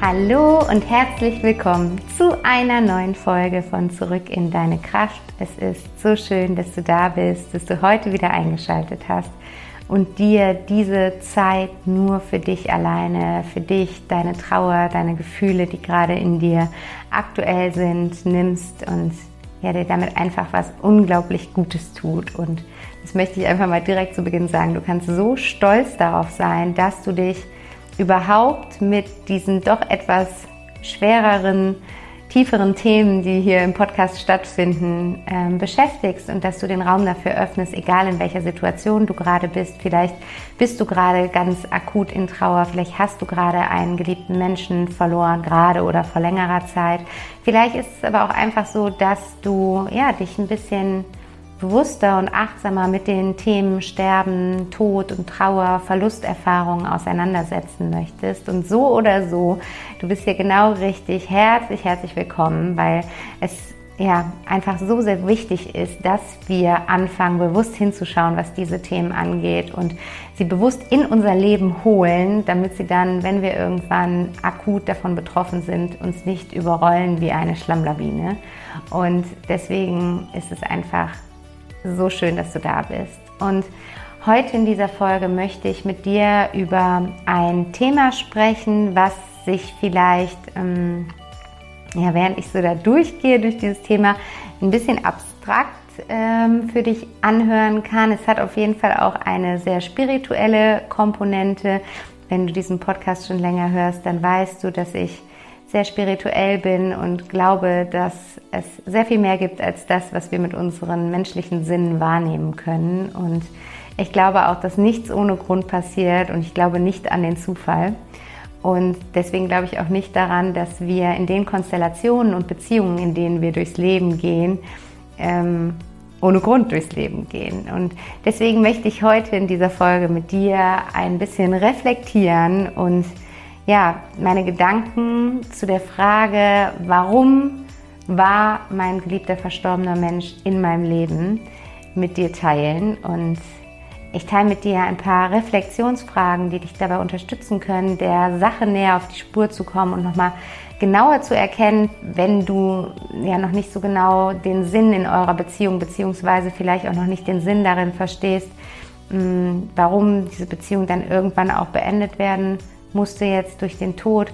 Hallo und herzlich willkommen zu einer neuen Folge von Zurück in deine Kraft. Es ist so schön, dass du da bist, dass du heute wieder eingeschaltet hast und dir diese Zeit nur für dich alleine, für dich, deine Trauer, deine Gefühle, die gerade in dir aktuell sind, nimmst und ja, dir damit einfach was unglaublich Gutes tut und das möchte ich einfach mal direkt zu Beginn sagen. Du kannst so stolz darauf sein, dass du dich überhaupt mit diesen doch etwas schwereren, tieferen Themen, die hier im Podcast stattfinden, ähm, beschäftigst und dass du den Raum dafür öffnest, egal in welcher Situation du gerade bist. Vielleicht bist du gerade ganz akut in Trauer, vielleicht hast du gerade einen geliebten Menschen verloren, gerade oder vor längerer Zeit. Vielleicht ist es aber auch einfach so, dass du ja, dich ein bisschen bewusster und achtsamer mit den Themen Sterben, Tod und Trauer, Verlusterfahrungen auseinandersetzen möchtest. Und so oder so, du bist hier genau richtig. Herzlich, herzlich willkommen, weil es ja einfach so sehr wichtig ist, dass wir anfangen, bewusst hinzuschauen, was diese Themen angeht und sie bewusst in unser Leben holen, damit sie dann, wenn wir irgendwann akut davon betroffen sind, uns nicht überrollen wie eine Schlammlawine. Und deswegen ist es einfach so schön, dass du da bist. Und heute in dieser Folge möchte ich mit dir über ein Thema sprechen, was sich vielleicht, ähm, ja, während ich so da durchgehe durch dieses Thema, ein bisschen abstrakt ähm, für dich anhören kann. Es hat auf jeden Fall auch eine sehr spirituelle Komponente. Wenn du diesen Podcast schon länger hörst, dann weißt du, dass ich sehr spirituell bin und glaube, dass es sehr viel mehr gibt als das, was wir mit unseren menschlichen Sinnen wahrnehmen können. Und ich glaube auch, dass nichts ohne Grund passiert und ich glaube nicht an den Zufall. Und deswegen glaube ich auch nicht daran, dass wir in den Konstellationen und Beziehungen, in denen wir durchs Leben gehen, ähm, ohne Grund durchs Leben gehen. Und deswegen möchte ich heute in dieser Folge mit dir ein bisschen reflektieren und ja, meine Gedanken zu der Frage, warum war mein geliebter verstorbener Mensch in meinem Leben, mit dir teilen. Und ich teile mit dir ein paar Reflexionsfragen, die dich dabei unterstützen können, der Sache näher auf die Spur zu kommen und nochmal genauer zu erkennen, wenn du ja noch nicht so genau den Sinn in eurer Beziehung beziehungsweise vielleicht auch noch nicht den Sinn darin verstehst, mm, warum diese Beziehung dann irgendwann auch beendet werden musste jetzt durch den Tod.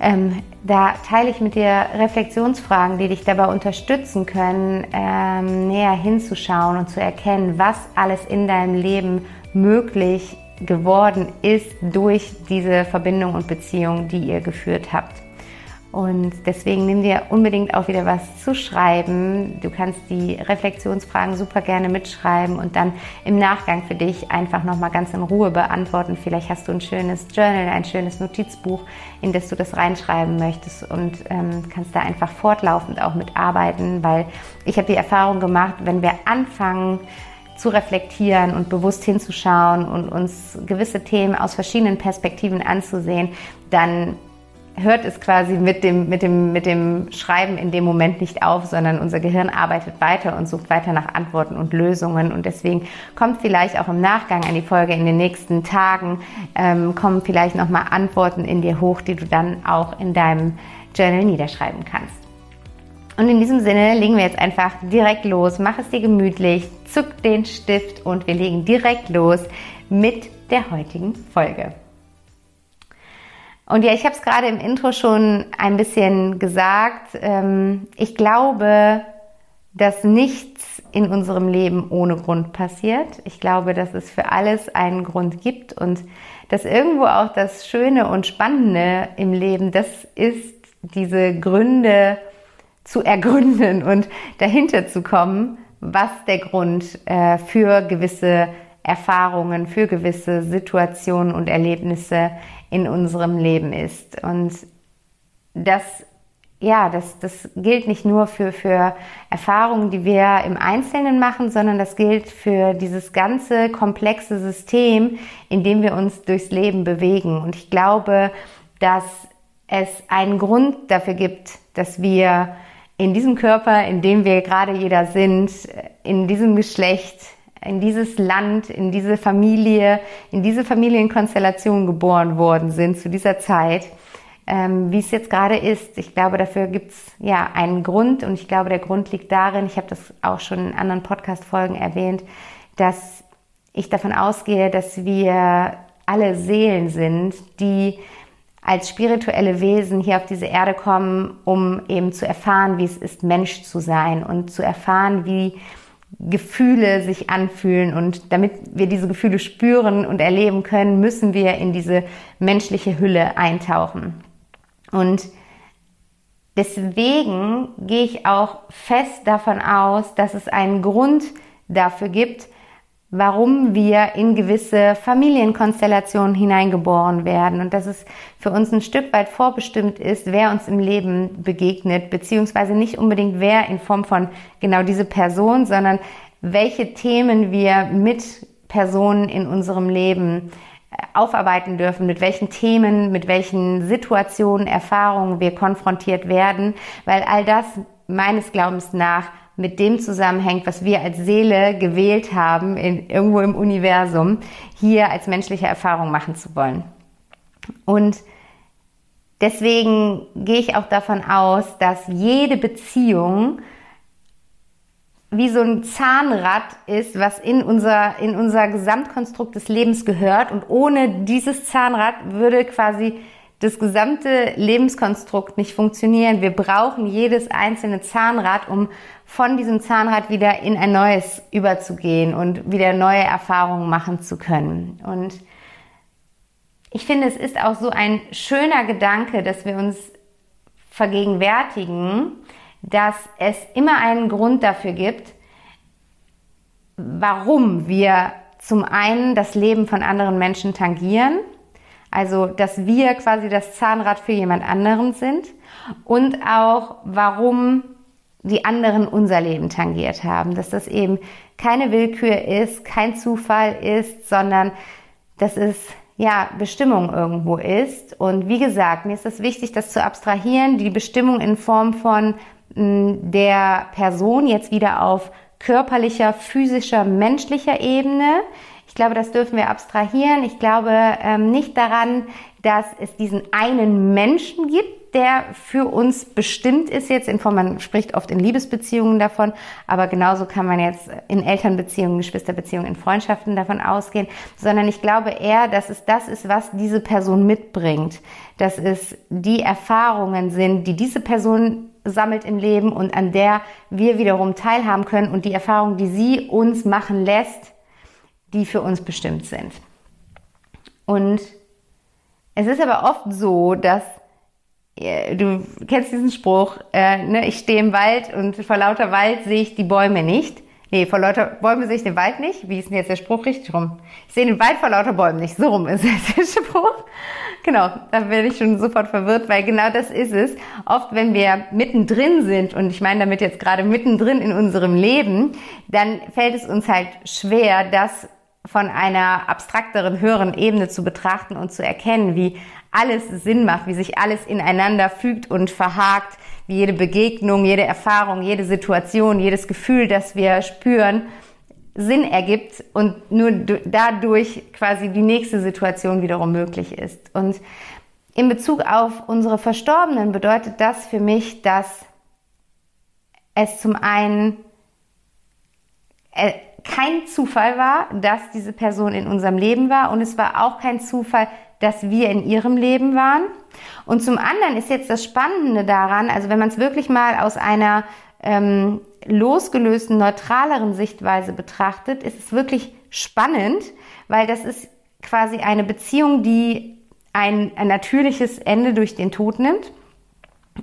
Ähm, da teile ich mit dir Reflexionsfragen, die dich dabei unterstützen können, ähm, näher hinzuschauen und zu erkennen, was alles in deinem Leben möglich geworden ist durch diese Verbindung und Beziehung, die ihr geführt habt. Und deswegen nimm dir unbedingt auch wieder was zu schreiben. Du kannst die Reflexionsfragen super gerne mitschreiben und dann im Nachgang für dich einfach nochmal ganz in Ruhe beantworten. Vielleicht hast du ein schönes Journal, ein schönes Notizbuch, in das du das reinschreiben möchtest und ähm, kannst da einfach fortlaufend auch mitarbeiten, weil ich habe die Erfahrung gemacht, wenn wir anfangen, zu reflektieren und bewusst hinzuschauen und uns gewisse Themen aus verschiedenen Perspektiven anzusehen, dann hört es quasi mit dem, mit, dem, mit dem Schreiben in dem Moment nicht auf, sondern unser Gehirn arbeitet weiter und sucht weiter nach Antworten und Lösungen. Und deswegen kommt vielleicht auch im Nachgang an die Folge in den nächsten Tagen, ähm, kommen vielleicht nochmal Antworten in dir hoch, die du dann auch in deinem Journal niederschreiben kannst. Und in diesem Sinne legen wir jetzt einfach direkt los. Mach es dir gemütlich, zück den Stift und wir legen direkt los mit der heutigen Folge. Und ja, ich habe es gerade im Intro schon ein bisschen gesagt. Ähm, ich glaube, dass nichts in unserem Leben ohne Grund passiert. Ich glaube, dass es für alles einen Grund gibt und dass irgendwo auch das Schöne und Spannende im Leben, das ist diese Gründe zu ergründen und dahinter zu kommen, was der Grund äh, für gewisse Erfahrungen, für gewisse Situationen und Erlebnisse in unserem Leben ist. Und das ja, das, das gilt nicht nur für, für Erfahrungen, die wir im Einzelnen machen, sondern das gilt für dieses ganze komplexe System, in dem wir uns durchs Leben bewegen. Und ich glaube, dass es einen Grund dafür gibt, dass wir in diesem Körper, in dem wir gerade jeder sind, in diesem Geschlecht, in dieses Land, in diese Familie, in diese Familienkonstellation geboren worden sind zu dieser Zeit ähm, wie es jetzt gerade ist. Ich glaube, dafür gibt's ja einen Grund und ich glaube, der Grund liegt darin, ich habe das auch schon in anderen Podcast-Folgen erwähnt, dass ich davon ausgehe, dass wir alle Seelen sind, die als spirituelle Wesen hier auf diese Erde kommen, um eben zu erfahren, wie es ist, Mensch zu sein und zu erfahren, wie Gefühle sich anfühlen. Und damit wir diese Gefühle spüren und erleben können, müssen wir in diese menschliche Hülle eintauchen. Und deswegen gehe ich auch fest davon aus, dass es einen Grund dafür gibt, warum wir in gewisse Familienkonstellationen hineingeboren werden. Und dass es für uns ein Stück weit vorbestimmt ist, wer uns im Leben begegnet, beziehungsweise nicht unbedingt wer in Form von genau diese Person, sondern welche Themen wir mit Personen in unserem Leben aufarbeiten dürfen, mit welchen Themen, mit welchen Situationen, Erfahrungen wir konfrontiert werden, weil all das meines Glaubens nach mit dem zusammenhängt, was wir als Seele gewählt haben, in, irgendwo im Universum, hier als menschliche Erfahrung machen zu wollen. Und deswegen gehe ich auch davon aus, dass jede Beziehung wie so ein Zahnrad ist, was in unser, in unser Gesamtkonstrukt des Lebens gehört. Und ohne dieses Zahnrad würde quasi das gesamte Lebenskonstrukt nicht funktionieren. Wir brauchen jedes einzelne Zahnrad, um von diesem Zahnrad wieder in ein neues überzugehen und wieder neue Erfahrungen machen zu können. Und ich finde, es ist auch so ein schöner Gedanke, dass wir uns vergegenwärtigen, dass es immer einen Grund dafür gibt, warum wir zum einen das Leben von anderen Menschen tangieren, also dass wir quasi das Zahnrad für jemand anderen sind und auch warum die anderen unser Leben tangiert haben, dass das eben keine Willkür ist, kein Zufall ist, sondern dass es ja, Bestimmung irgendwo ist. Und wie gesagt, mir ist es wichtig, das zu abstrahieren, die Bestimmung in Form von der Person jetzt wieder auf körperlicher, physischer, menschlicher Ebene. Ich glaube, das dürfen wir abstrahieren. Ich glaube ähm, nicht daran, dass es diesen einen Menschen gibt, der für uns bestimmt ist jetzt. In Form, man spricht oft in Liebesbeziehungen davon, aber genauso kann man jetzt in Elternbeziehungen, Geschwisterbeziehungen, in Freundschaften davon ausgehen, sondern ich glaube eher, dass es das ist, was diese Person mitbringt, dass es die Erfahrungen sind, die diese Person sammelt im Leben und an der wir wiederum teilhaben können und die Erfahrungen, die sie uns machen lässt, die für uns bestimmt sind. Und es ist aber oft so, dass äh, du kennst diesen Spruch, äh, ne, ich stehe im Wald und vor lauter Wald sehe ich die Bäume nicht. Nee, vor lauter Bäume sehe ich den Wald nicht. Wie ist denn jetzt der Spruch richtig rum? Ich sehe den Wald vor lauter Bäumen nicht. So rum ist der Spruch. Genau, da bin ich schon sofort verwirrt, weil genau das ist es. Oft, wenn wir mittendrin sind, und ich meine damit jetzt gerade mittendrin in unserem Leben, dann fällt es uns halt schwer, das von einer abstrakteren, höheren Ebene zu betrachten und zu erkennen, wie alles Sinn macht, wie sich alles ineinander fügt und verhakt, wie jede Begegnung, jede Erfahrung, jede Situation, jedes Gefühl, das wir spüren, Sinn ergibt und nur dadurch quasi die nächste Situation wiederum möglich ist. Und in Bezug auf unsere Verstorbenen bedeutet das für mich, dass es zum einen äh, kein Zufall war, dass diese Person in unserem Leben war und es war auch kein Zufall, dass wir in ihrem Leben waren. Und zum anderen ist jetzt das Spannende daran, also wenn man es wirklich mal aus einer ähm, losgelösten, neutraleren Sichtweise betrachtet, ist es wirklich spannend, weil das ist quasi eine Beziehung, die ein, ein natürliches Ende durch den Tod nimmt.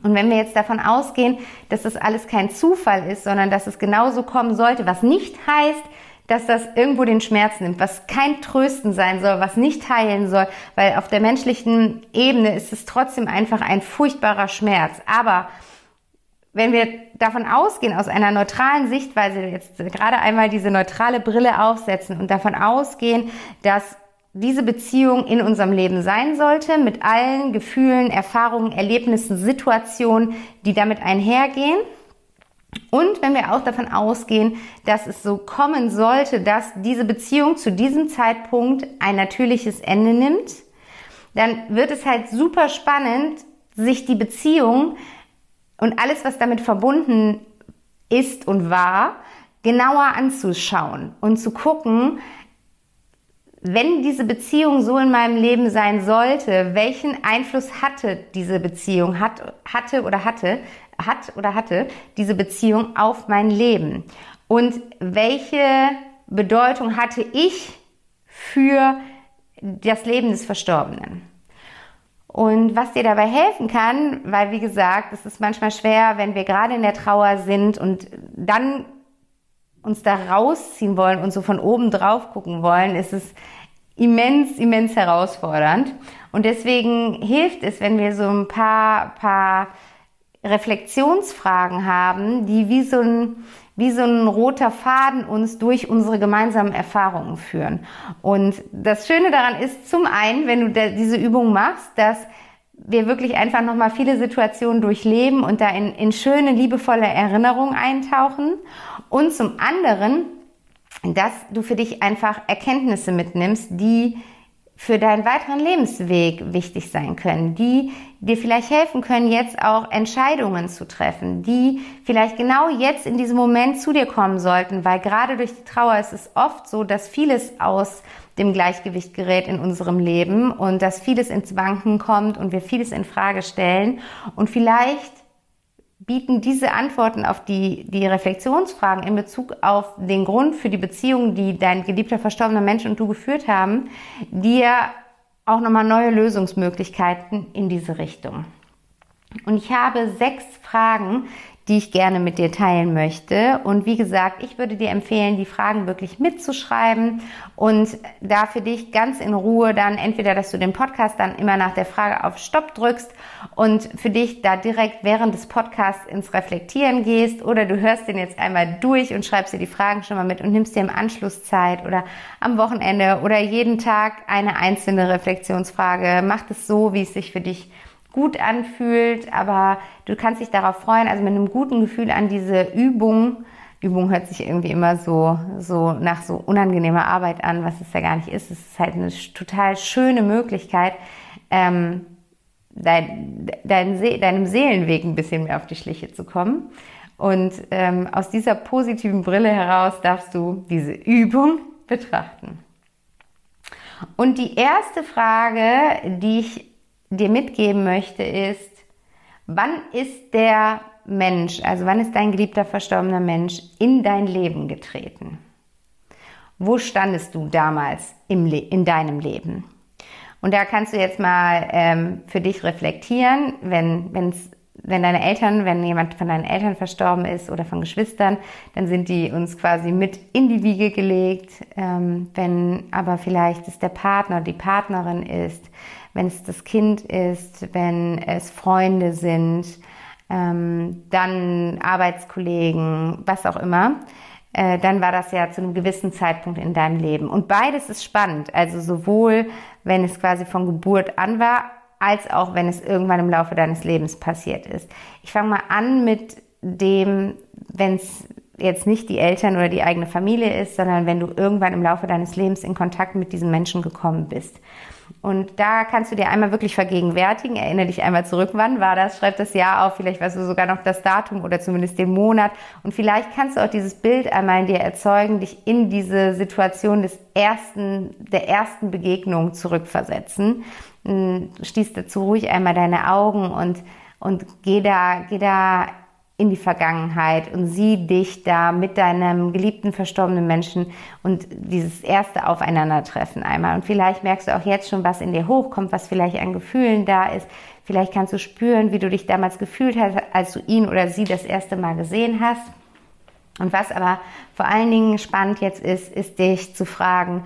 Und wenn wir jetzt davon ausgehen, dass das alles kein Zufall ist, sondern dass es genauso kommen sollte, was nicht heißt, dass das irgendwo den Schmerz nimmt, was kein Trösten sein soll, was nicht heilen soll, weil auf der menschlichen Ebene ist es trotzdem einfach ein furchtbarer Schmerz. Aber wenn wir davon ausgehen, aus einer neutralen Sichtweise, jetzt gerade einmal diese neutrale Brille aufsetzen und davon ausgehen, dass diese Beziehung in unserem Leben sein sollte, mit allen Gefühlen, Erfahrungen, Erlebnissen, Situationen, die damit einhergehen. Und wenn wir auch davon ausgehen, dass es so kommen sollte, dass diese Beziehung zu diesem Zeitpunkt ein natürliches Ende nimmt, dann wird es halt super spannend, sich die Beziehung und alles, was damit verbunden ist und war, genauer anzuschauen und zu gucken, wenn diese Beziehung so in meinem Leben sein sollte, welchen Einfluss hatte diese Beziehung, hat, hatte oder hatte, hat oder hatte diese Beziehung auf mein Leben? Und welche Bedeutung hatte ich für das Leben des Verstorbenen? Und was dir dabei helfen kann, weil wie gesagt, es ist manchmal schwer, wenn wir gerade in der Trauer sind und dann uns da rausziehen wollen und so von oben drauf gucken wollen, ist es immens, immens herausfordernd. Und deswegen hilft es, wenn wir so ein paar, paar Reflexionsfragen haben, die wie so ein, wie so ein roter Faden uns durch unsere gemeinsamen Erfahrungen führen. Und das Schöne daran ist zum einen, wenn du diese Übung machst, dass wir wirklich einfach nochmal viele Situationen durchleben und da in, in schöne, liebevolle Erinnerungen eintauchen. Und zum anderen, dass du für dich einfach Erkenntnisse mitnimmst, die für deinen weiteren Lebensweg wichtig sein können, die dir vielleicht helfen können, jetzt auch Entscheidungen zu treffen, die vielleicht genau jetzt in diesem Moment zu dir kommen sollten, weil gerade durch die Trauer ist es oft so, dass vieles aus dem Gleichgewicht gerät in unserem Leben und dass vieles ins Wanken kommt und wir vieles in Frage stellen. Und vielleicht bieten diese Antworten auf die, die Reflexionsfragen in Bezug auf den Grund für die Beziehung, die dein geliebter verstorbener Mensch und du geführt haben, dir auch nochmal neue Lösungsmöglichkeiten in diese Richtung. Und ich habe sechs Fragen, die ich gerne mit dir teilen möchte. Und wie gesagt, ich würde dir empfehlen, die Fragen wirklich mitzuschreiben und da für dich ganz in Ruhe dann entweder, dass du den Podcast dann immer nach der Frage auf Stopp drückst und für dich da direkt während des Podcasts ins Reflektieren gehst oder du hörst den jetzt einmal durch und schreibst dir die Fragen schon mal mit und nimmst dir im Anschluss Zeit oder am Wochenende oder jeden Tag eine einzelne Reflexionsfrage. Mach es so, wie es sich für dich gut anfühlt, aber du kannst dich darauf freuen, also mit einem guten Gefühl an diese Übung. Übung hört sich irgendwie immer so, so nach so unangenehmer Arbeit an, was es ja gar nicht ist. Es ist halt eine total schöne Möglichkeit, ähm, dein, dein See, deinem Seelenweg ein bisschen mehr auf die Schliche zu kommen. Und ähm, aus dieser positiven Brille heraus darfst du diese Übung betrachten. Und die erste Frage, die ich dir mitgeben möchte, ist, wann ist der Mensch, also wann ist dein geliebter verstorbener Mensch in dein Leben getreten? Wo standest du damals im in deinem Leben? Und da kannst du jetzt mal ähm, für dich reflektieren, wenn, wenn's, wenn deine Eltern, wenn jemand von deinen Eltern verstorben ist oder von Geschwistern, dann sind die uns quasi mit in die Wiege gelegt. Ähm, wenn aber vielleicht es der Partner, die Partnerin ist, wenn es das Kind ist, wenn es Freunde sind, ähm, dann Arbeitskollegen, was auch immer, äh, dann war das ja zu einem gewissen Zeitpunkt in deinem Leben. Und beides ist spannend. Also sowohl, wenn es quasi von Geburt an war, als auch wenn es irgendwann im Laufe deines Lebens passiert ist. Ich fange mal an mit dem, wenn es jetzt nicht die Eltern oder die eigene Familie ist, sondern wenn du irgendwann im Laufe deines Lebens in Kontakt mit diesen Menschen gekommen bist. Und da kannst du dir einmal wirklich vergegenwärtigen, erinnere dich einmal zurück, wann war das, schreib das Jahr auf, vielleicht weißt du sogar noch das Datum oder zumindest den Monat. Und vielleicht kannst du auch dieses Bild einmal in dir erzeugen, dich in diese Situation des ersten, der ersten Begegnung zurückversetzen. Hm, schließ dazu ruhig einmal deine Augen und, und geh da, geh da in die Vergangenheit und sieh dich da mit deinem geliebten verstorbenen Menschen und dieses erste Aufeinandertreffen einmal. Und vielleicht merkst du auch jetzt schon, was in dir hochkommt, was vielleicht an Gefühlen da ist. Vielleicht kannst du spüren, wie du dich damals gefühlt hast, als du ihn oder sie das erste Mal gesehen hast. Und was aber vor allen Dingen spannend jetzt ist, ist dich zu fragen,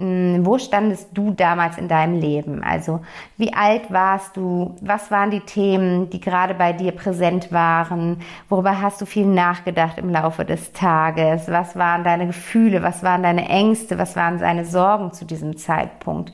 wo standest du damals in deinem Leben? Also wie alt warst du? Was waren die Themen, die gerade bei dir präsent waren? Worüber hast du viel nachgedacht im Laufe des Tages? Was waren deine Gefühle? Was waren deine Ängste? Was waren deine Sorgen zu diesem Zeitpunkt?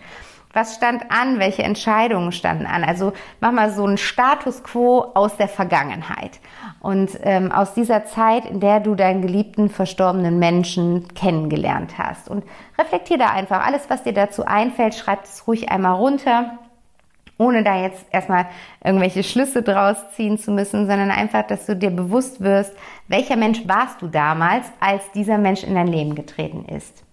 Was stand an? Welche Entscheidungen standen an? Also mach mal so einen Status quo aus der Vergangenheit und ähm, aus dieser Zeit, in der du deinen geliebten verstorbenen Menschen kennengelernt hast. Und reflektier da einfach alles, was dir dazu einfällt, schreib es ruhig einmal runter ohne da jetzt erstmal irgendwelche Schlüsse draus ziehen zu müssen, sondern einfach, dass du dir bewusst wirst, welcher Mensch warst du damals, als dieser Mensch in dein Leben getreten ist.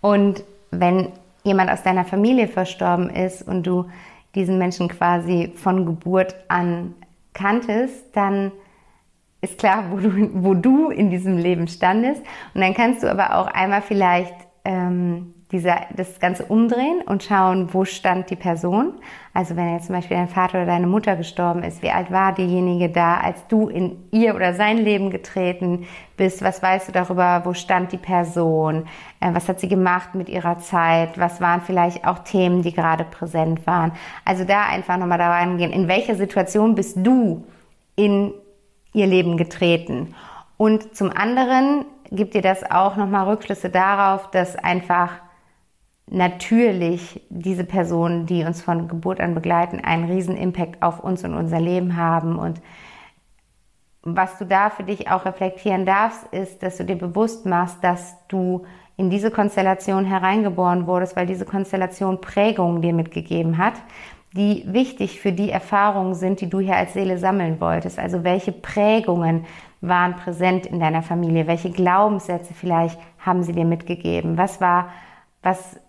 Und wenn jemand aus deiner Familie verstorben ist und du diesen Menschen quasi von Geburt an kanntest, dann ist klar, wo du, wo du in diesem Leben standest. Und dann kannst du aber auch einmal vielleicht ähm, dieser, das Ganze umdrehen und schauen, wo stand die Person. Also wenn jetzt zum Beispiel dein Vater oder deine Mutter gestorben ist, wie alt war diejenige da, als du in ihr oder sein Leben getreten bist? Was weißt du darüber? Wo stand die Person? Äh, was hat sie gemacht mit ihrer Zeit? Was waren vielleicht auch Themen, die gerade präsent waren? Also da einfach nochmal da reingehen. In welcher Situation bist du in ihr Leben getreten? Und zum anderen gibt dir das auch nochmal Rückschlüsse darauf, dass einfach natürlich diese Personen, die uns von Geburt an begleiten, einen riesen Impact auf uns und unser Leben haben. Und was du da für dich auch reflektieren darfst, ist, dass du dir bewusst machst, dass du in diese Konstellation hereingeboren wurdest, weil diese Konstellation Prägungen dir mitgegeben hat, die wichtig für die Erfahrungen sind, die du hier als Seele sammeln wolltest. Also welche Prägungen waren präsent in deiner Familie? Welche Glaubenssätze vielleicht haben sie dir mitgegeben? Was war, was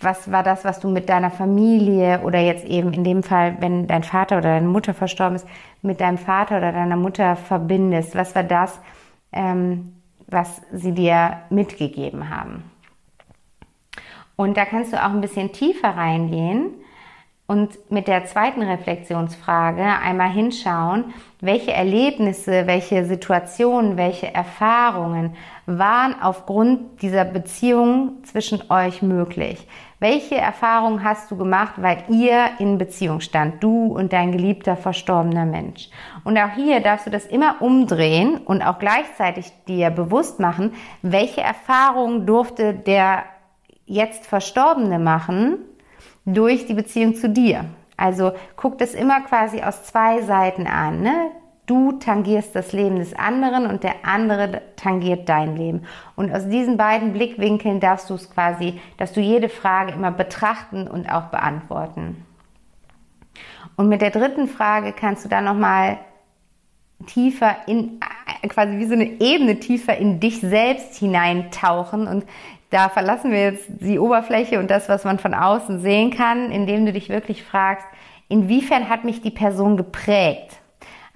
was war das, was du mit deiner Familie oder jetzt eben in dem Fall, wenn dein Vater oder deine Mutter verstorben ist, mit deinem Vater oder deiner Mutter verbindest? Was war das, ähm, was sie dir mitgegeben haben? Und da kannst du auch ein bisschen tiefer reingehen und mit der zweiten Reflexionsfrage einmal hinschauen, welche Erlebnisse, welche Situationen, welche Erfahrungen waren aufgrund dieser Beziehung zwischen euch möglich. Welche Erfahrungen hast du gemacht, weil ihr in Beziehung stand, du und dein geliebter verstorbener Mensch? Und auch hier darfst du das immer umdrehen und auch gleichzeitig dir bewusst machen, welche Erfahrungen durfte der jetzt Verstorbene machen durch die Beziehung zu dir. Also guck das immer quasi aus zwei Seiten an. Ne? Du tangierst das Leben des anderen und der andere tangiert dein Leben. Und aus diesen beiden Blickwinkeln darfst du es quasi, dass du jede Frage immer betrachten und auch beantworten. Und mit der dritten Frage kannst du dann nochmal tiefer in, quasi wie so eine Ebene tiefer in dich selbst hineintauchen und da verlassen wir jetzt die Oberfläche und das, was man von außen sehen kann, indem du dich wirklich fragst, inwiefern hat mich die Person geprägt?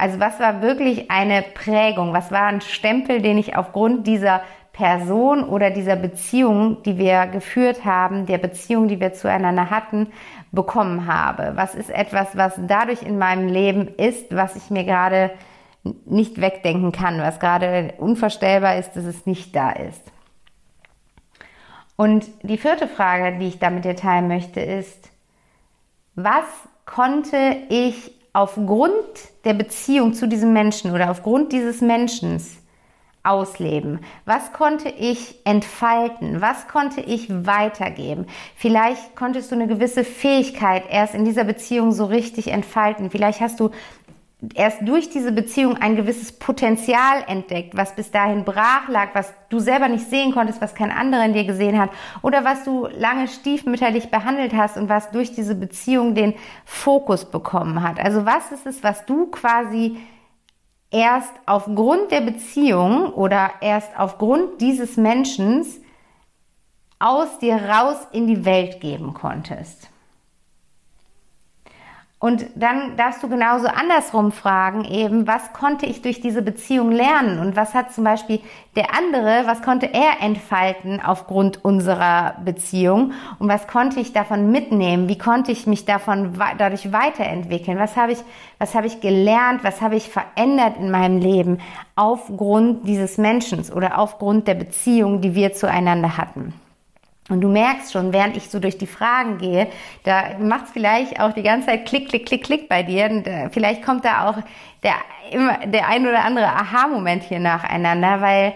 Also was war wirklich eine Prägung? Was war ein Stempel, den ich aufgrund dieser Person oder dieser Beziehung, die wir geführt haben, der Beziehung, die wir zueinander hatten, bekommen habe? Was ist etwas, was dadurch in meinem Leben ist, was ich mir gerade nicht wegdenken kann, was gerade unvorstellbar ist, dass es nicht da ist? Und die vierte Frage, die ich da mit dir teilen möchte, ist, was konnte ich aufgrund der Beziehung zu diesem Menschen oder aufgrund dieses Menschen ausleben? Was konnte ich entfalten? Was konnte ich weitergeben? Vielleicht konntest du eine gewisse Fähigkeit erst in dieser Beziehung so richtig entfalten. Vielleicht hast du erst durch diese Beziehung ein gewisses Potenzial entdeckt, was bis dahin brach lag, was du selber nicht sehen konntest, was kein anderer in dir gesehen hat oder was du lange stiefmütterlich behandelt hast und was durch diese Beziehung den Fokus bekommen hat. Also was ist es, was du quasi erst aufgrund der Beziehung oder erst aufgrund dieses Menschen aus dir raus in die Welt geben konntest? Und dann darfst du genauso andersrum fragen, eben, was konnte ich durch diese Beziehung lernen? Und was hat zum Beispiel der andere, was konnte er entfalten aufgrund unserer Beziehung? Und was konnte ich davon mitnehmen? Wie konnte ich mich davon dadurch weiterentwickeln? Was habe ich, was habe ich gelernt? Was habe ich verändert in meinem Leben aufgrund dieses Menschen oder aufgrund der Beziehung, die wir zueinander hatten? Und du merkst schon, während ich so durch die Fragen gehe, da macht es vielleicht auch die ganze Zeit Klick, Klick, Klick, Klick bei dir. Und äh, vielleicht kommt da auch der, der ein oder andere Aha-Moment hier nacheinander, weil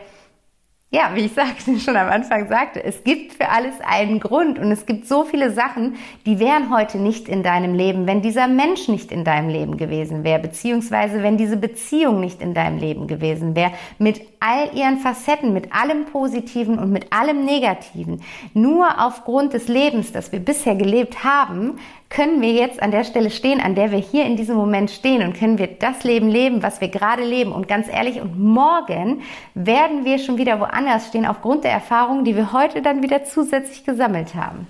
ja, wie ich sagte, schon am Anfang sagte, es gibt für alles einen Grund und es gibt so viele Sachen, die wären heute nicht in deinem Leben, wenn dieser Mensch nicht in deinem Leben gewesen wäre, beziehungsweise wenn diese Beziehung nicht in deinem Leben gewesen wäre, mit all ihren Facetten, mit allem Positiven und mit allem Negativen. Nur aufgrund des Lebens, das wir bisher gelebt haben, können wir jetzt an der Stelle stehen, an der wir hier in diesem Moment stehen und können wir das Leben leben, was wir gerade leben. Und ganz ehrlich, und morgen werden wir schon wieder woanders stehen aufgrund der Erfahrungen, die wir heute dann wieder zusätzlich gesammelt haben.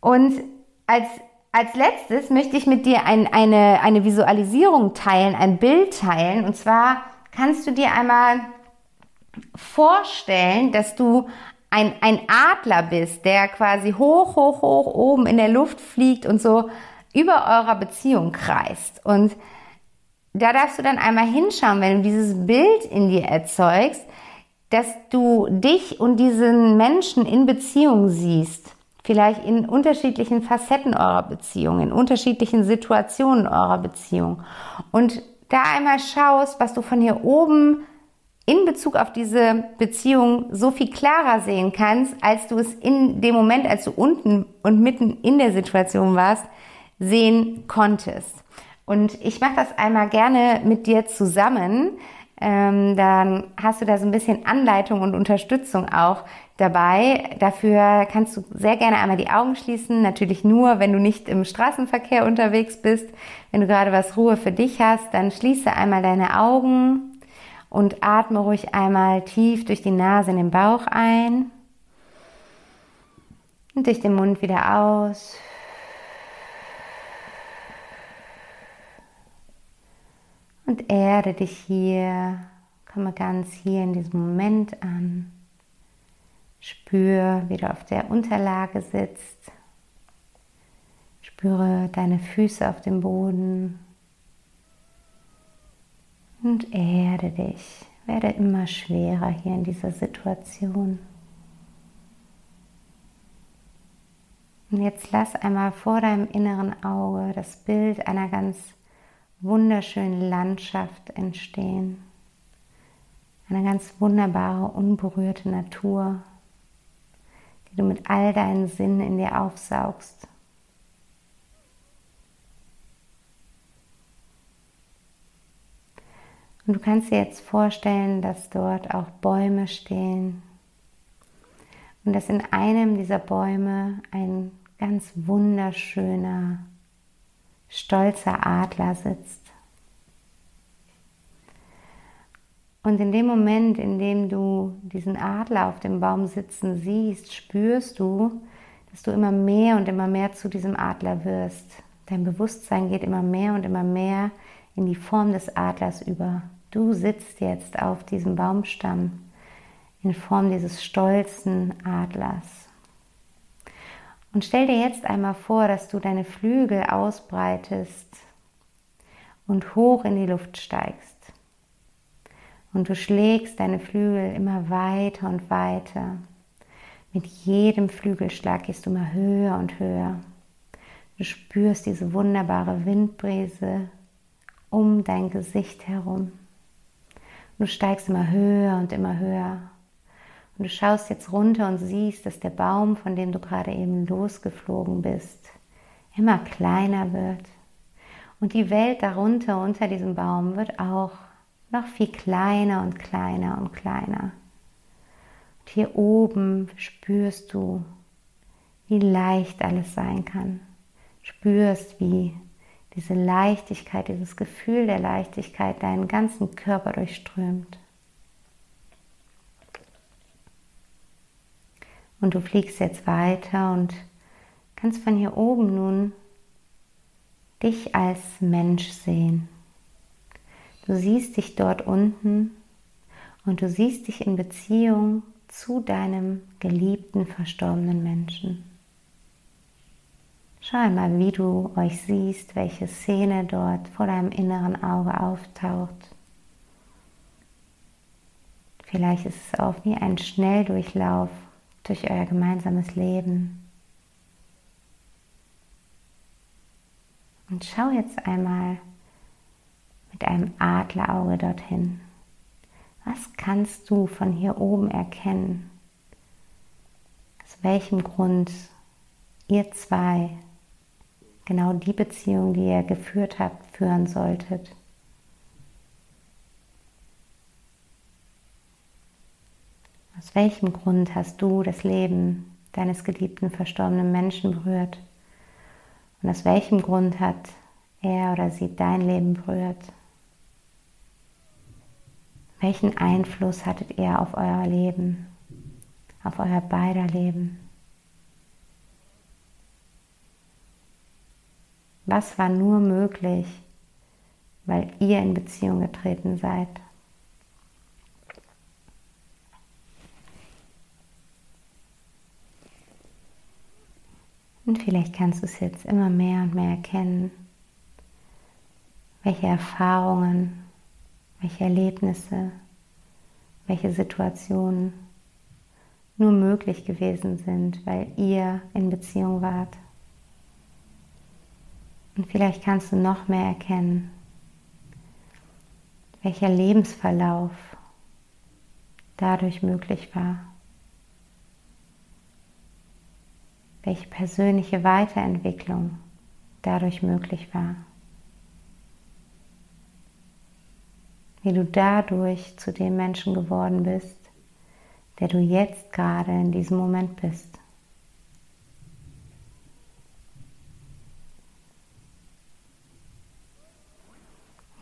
Und als, als letztes möchte ich mit dir ein, eine, eine Visualisierung teilen, ein Bild teilen. Und zwar kannst du dir einmal vorstellen, dass du ein, ein Adler bist, der quasi hoch, hoch, hoch oben in der Luft fliegt und so über eurer Beziehung kreist. Und da darfst du dann einmal hinschauen, wenn du dieses Bild in dir erzeugst, dass du dich und diesen Menschen in Beziehung siehst. Vielleicht in unterschiedlichen Facetten eurer Beziehung, in unterschiedlichen Situationen eurer Beziehung. Und da einmal schaust, was du von hier oben in Bezug auf diese Beziehung so viel klarer sehen kannst, als du es in dem Moment, als du unten und mitten in der Situation warst, sehen konntest. Und ich mache das einmal gerne mit dir zusammen. Ähm, dann hast du da so ein bisschen Anleitung und Unterstützung auch dabei. Dafür kannst du sehr gerne einmal die Augen schließen. Natürlich nur, wenn du nicht im Straßenverkehr unterwegs bist. Wenn du gerade was Ruhe für dich hast, dann schließe einmal deine Augen und atme ruhig einmal tief durch die Nase in den Bauch ein und durch den Mund wieder aus. Und erde dich hier, komme ganz hier in diesem Moment an. Spür, wie du auf der Unterlage sitzt. Spüre deine Füße auf dem Boden und erde dich. Werde immer schwerer hier in dieser Situation. Und jetzt lass einmal vor deinem inneren Auge das Bild einer ganz wunderschönen Landschaft entstehen. Eine ganz wunderbare, unberührte Natur, die du mit all deinen Sinnen in dir aufsaugst. Und du kannst dir jetzt vorstellen, dass dort auch Bäume stehen und dass in einem dieser Bäume ein ganz wunderschöner, stolzer Adler sitzt. Und in dem Moment, in dem du diesen Adler auf dem Baum sitzen siehst, spürst du, dass du immer mehr und immer mehr zu diesem Adler wirst. Dein Bewusstsein geht immer mehr und immer mehr in die Form des Adlers über. Du sitzt jetzt auf diesem Baumstamm in Form dieses stolzen Adlers. Und stell dir jetzt einmal vor, dass du deine Flügel ausbreitest und hoch in die Luft steigst. Und du schlägst deine Flügel immer weiter und weiter. Mit jedem Flügelschlag gehst du immer höher und höher. Du spürst diese wunderbare Windbrise um dein Gesicht herum. Du steigst immer höher und immer höher. Und du schaust jetzt runter und siehst, dass der Baum, von dem du gerade eben losgeflogen bist, immer kleiner wird. Und die Welt darunter, unter diesem Baum, wird auch noch viel kleiner und kleiner und kleiner. Und hier oben spürst du, wie leicht alles sein kann. Spürst, wie diese Leichtigkeit, dieses Gefühl der Leichtigkeit deinen ganzen Körper durchströmt. Und du fliegst jetzt weiter und kannst von hier oben nun dich als Mensch sehen. Du siehst dich dort unten und du siehst dich in Beziehung zu deinem geliebten, verstorbenen Menschen. Schau einmal, wie du euch siehst, welche Szene dort vor deinem inneren Auge auftaucht. Vielleicht ist es auch wie ein Schnelldurchlauf durch euer gemeinsames Leben. Und schau jetzt einmal mit einem Adlerauge dorthin. Was kannst du von hier oben erkennen? Aus welchem Grund ihr zwei genau die Beziehung, die ihr geführt habt, führen solltet? Aus welchem Grund hast du das Leben deines geliebten verstorbenen Menschen berührt? Und aus welchem Grund hat er oder sie dein Leben berührt? Welchen Einfluss hattet ihr auf euer Leben, auf euer beider Leben? Was war nur möglich, weil ihr in Beziehung getreten seid? Und vielleicht kannst du es jetzt immer mehr und mehr erkennen, welche Erfahrungen, welche Erlebnisse, welche Situationen nur möglich gewesen sind, weil ihr in Beziehung wart. Und vielleicht kannst du noch mehr erkennen, welcher Lebensverlauf dadurch möglich war. welche persönliche Weiterentwicklung dadurch möglich war. Wie du dadurch zu dem Menschen geworden bist, der du jetzt gerade in diesem Moment bist.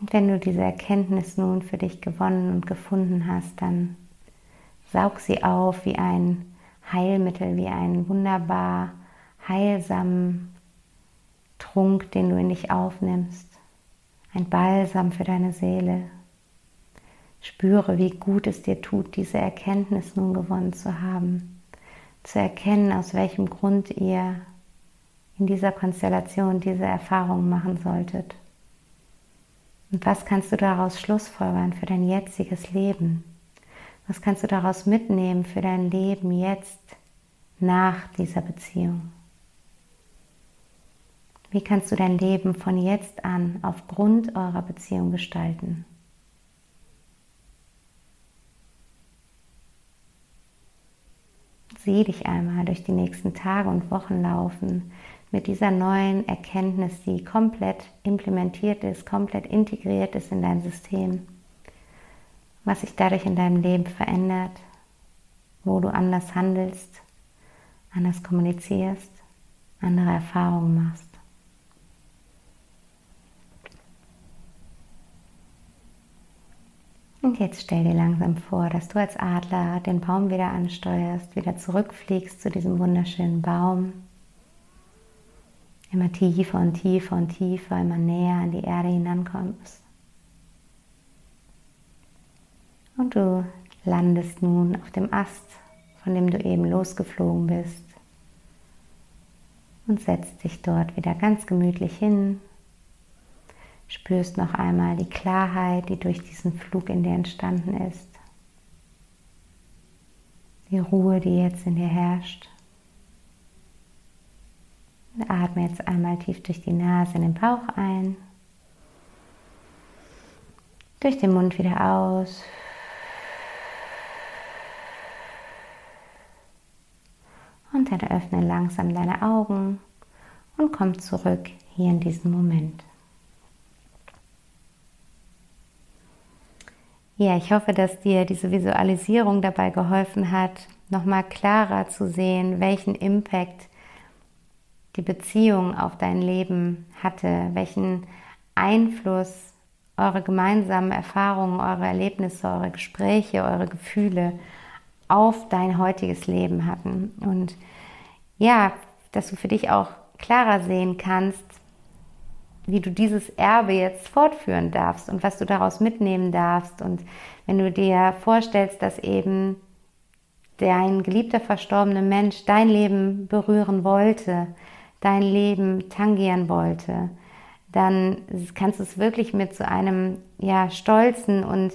Und wenn du diese Erkenntnis nun für dich gewonnen und gefunden hast, dann saug sie auf wie ein Heilmittel, wie einen wunderbar heilsamen Trunk, den du in dich aufnimmst. Ein Balsam für deine Seele. Spüre, wie gut es dir tut, diese Erkenntnis nun gewonnen zu haben. Zu erkennen, aus welchem Grund ihr in dieser Konstellation diese Erfahrung machen solltet. Und was kannst du daraus schlussfolgern für dein jetziges Leben? Was kannst du daraus mitnehmen für dein Leben jetzt nach dieser Beziehung? Wie kannst du dein Leben von jetzt an aufgrund eurer Beziehung gestalten? Sieh dich einmal durch die nächsten Tage und Wochen laufen mit dieser neuen Erkenntnis, die komplett implementiert ist, komplett integriert ist in dein System was sich dadurch in deinem Leben verändert, wo du anders handelst, anders kommunizierst, andere Erfahrungen machst. Und jetzt stell dir langsam vor, dass du als Adler den Baum wieder ansteuerst, wieder zurückfliegst zu diesem wunderschönen Baum. Immer tiefer und tiefer und tiefer, immer näher an die Erde hinankommst. Und du landest nun auf dem Ast, von dem du eben losgeflogen bist. Und setzt dich dort wieder ganz gemütlich hin. Spürst noch einmal die Klarheit, die durch diesen Flug in dir entstanden ist. Die Ruhe, die jetzt in dir herrscht. Und atme jetzt einmal tief durch die Nase in den Bauch ein. Durch den Mund wieder aus. Und dann öffne langsam deine Augen und komm zurück hier in diesen Moment. Ja, ich hoffe, dass dir diese Visualisierung dabei geholfen hat, nochmal klarer zu sehen, welchen Impact die Beziehung auf dein Leben hatte, welchen Einfluss eure gemeinsamen Erfahrungen, eure Erlebnisse, eure Gespräche, eure Gefühle auf dein heutiges Leben hatten. Und ja, dass du für dich auch klarer sehen kannst, wie du dieses Erbe jetzt fortführen darfst und was du daraus mitnehmen darfst. Und wenn du dir vorstellst, dass eben dein geliebter verstorbener Mensch dein Leben berühren wollte, dein Leben tangieren wollte, dann kannst du es wirklich mit so einem ja, stolzen und,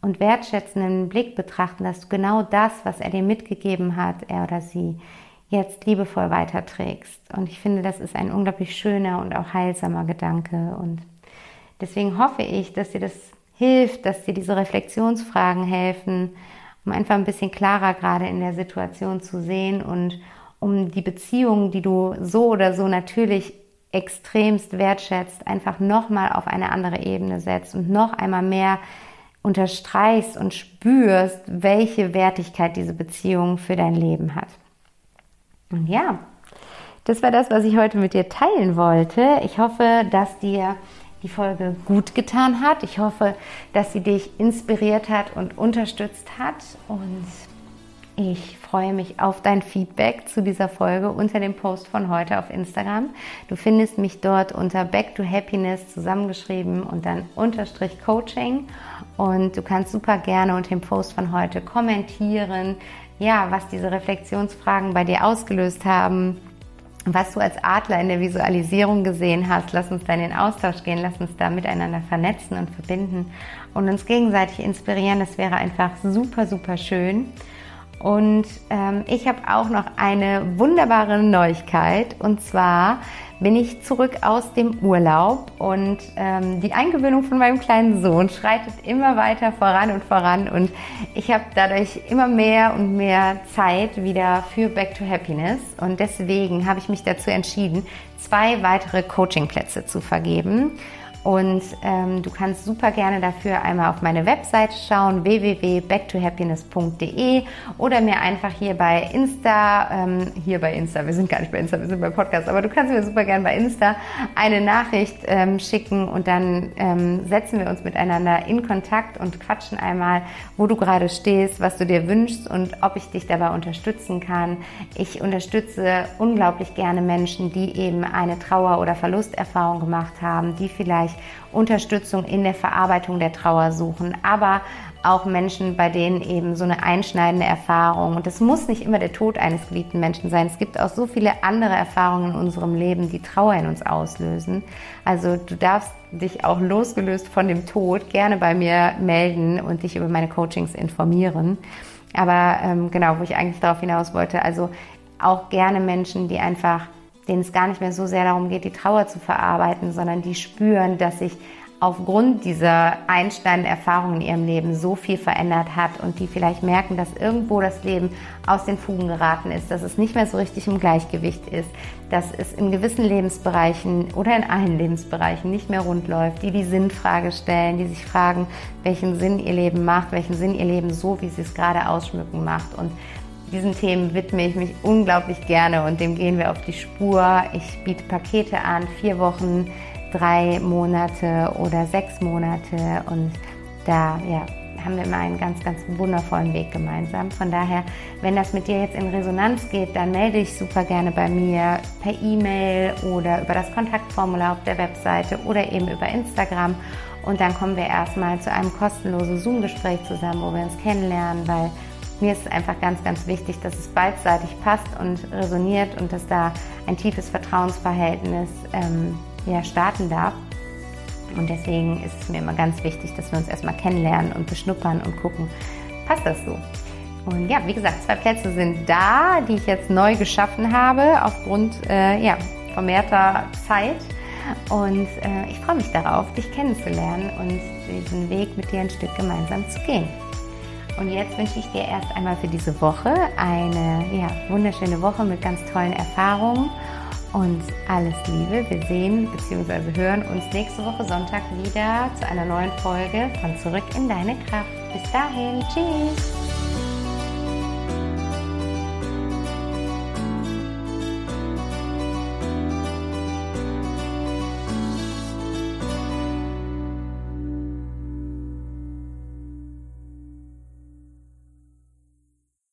und wertschätzenden Blick betrachten, dass du genau das, was er dir mitgegeben hat, er oder sie, jetzt liebevoll weiterträgst. Und ich finde, das ist ein unglaublich schöner und auch heilsamer Gedanke. Und deswegen hoffe ich, dass dir das hilft, dass dir diese Reflexionsfragen helfen, um einfach ein bisschen klarer gerade in der Situation zu sehen und um die Beziehungen, die du so oder so natürlich extremst wertschätzt, einfach nochmal auf eine andere Ebene setzt und noch einmal mehr unterstreichst und spürst, welche Wertigkeit diese Beziehung für dein Leben hat. Und ja, das war das, was ich heute mit dir teilen wollte. Ich hoffe, dass dir die Folge gut getan hat. Ich hoffe, dass sie dich inspiriert hat und unterstützt hat. Und ich freue mich auf dein Feedback zu dieser Folge unter dem Post von heute auf Instagram. Du findest mich dort unter Back to Happiness zusammengeschrieben und dann Unterstrich Coaching. Und du kannst super gerne unter dem Post von heute kommentieren, ja, was diese Reflexionsfragen bei dir ausgelöst haben, was du als Adler in der Visualisierung gesehen hast. Lass uns da in den Austausch gehen, lass uns da miteinander vernetzen und verbinden und uns gegenseitig inspirieren. Das wäre einfach super, super schön. Und ähm, ich habe auch noch eine wunderbare Neuigkeit. Und zwar bin ich zurück aus dem Urlaub und ähm, die Eingewöhnung von meinem kleinen Sohn schreitet immer weiter voran und voran. Und ich habe dadurch immer mehr und mehr Zeit wieder für Back to Happiness. Und deswegen habe ich mich dazu entschieden, zwei weitere Coachingplätze zu vergeben. Und ähm, du kannst super gerne dafür einmal auf meine Webseite schauen, www.backtohappiness.de oder mir einfach hier bei Insta, ähm, hier bei Insta, wir sind gar nicht bei Insta, wir sind beim Podcast, aber du kannst mir super gerne bei Insta eine Nachricht ähm, schicken und dann ähm, setzen wir uns miteinander in Kontakt und quatschen einmal, wo du gerade stehst, was du dir wünschst und ob ich dich dabei unterstützen kann. Ich unterstütze unglaublich gerne Menschen, die eben eine Trauer- oder Verlusterfahrung gemacht haben, die vielleicht Unterstützung in der Verarbeitung der Trauer suchen, aber auch Menschen, bei denen eben so eine einschneidende Erfahrung, und das muss nicht immer der Tod eines geliebten Menschen sein, es gibt auch so viele andere Erfahrungen in unserem Leben, die Trauer in uns auslösen. Also du darfst dich auch losgelöst von dem Tod gerne bei mir melden und dich über meine Coachings informieren. Aber ähm, genau, wo ich eigentlich darauf hinaus wollte, also auch gerne Menschen, die einfach denen es gar nicht mehr so sehr darum geht, die Trauer zu verarbeiten, sondern die spüren, dass sich aufgrund dieser einschneidenden Erfahrungen in ihrem Leben so viel verändert hat und die vielleicht merken, dass irgendwo das Leben aus den Fugen geraten ist, dass es nicht mehr so richtig im Gleichgewicht ist, dass es in gewissen Lebensbereichen oder in allen Lebensbereichen nicht mehr rund läuft, die die Sinnfrage stellen, die sich fragen, welchen Sinn ihr Leben macht, welchen Sinn ihr Leben so, wie sie es gerade ausschmücken macht. Und diesen Themen widme ich mich unglaublich gerne und dem gehen wir auf die Spur. Ich biete Pakete an, vier Wochen, drei Monate oder sechs Monate und da ja, haben wir immer einen ganz, ganz wundervollen Weg gemeinsam. Von daher, wenn das mit dir jetzt in Resonanz geht, dann melde dich super gerne bei mir per E-Mail oder über das Kontaktformular auf der Webseite oder eben über Instagram. Und dann kommen wir erstmal zu einem kostenlosen Zoom-Gespräch zusammen, wo wir uns kennenlernen, weil mir ist es einfach ganz, ganz wichtig, dass es beidseitig passt und resoniert und dass da ein tiefes Vertrauensverhältnis ähm, ja, starten darf. Und deswegen ist es mir immer ganz wichtig, dass wir uns erstmal kennenlernen und beschnuppern und gucken, passt das so? Und ja, wie gesagt, zwei Plätze sind da, die ich jetzt neu geschaffen habe aufgrund äh, ja, vermehrter Zeit. Und äh, ich freue mich darauf, dich kennenzulernen und diesen Weg mit dir ein Stück gemeinsam zu gehen. Und jetzt wünsche ich dir erst einmal für diese Woche eine ja, wunderschöne Woche mit ganz tollen Erfahrungen und alles Liebe. Wir sehen bzw. hören uns nächste Woche Sonntag wieder zu einer neuen Folge von Zurück in deine Kraft. Bis dahin, tschüss.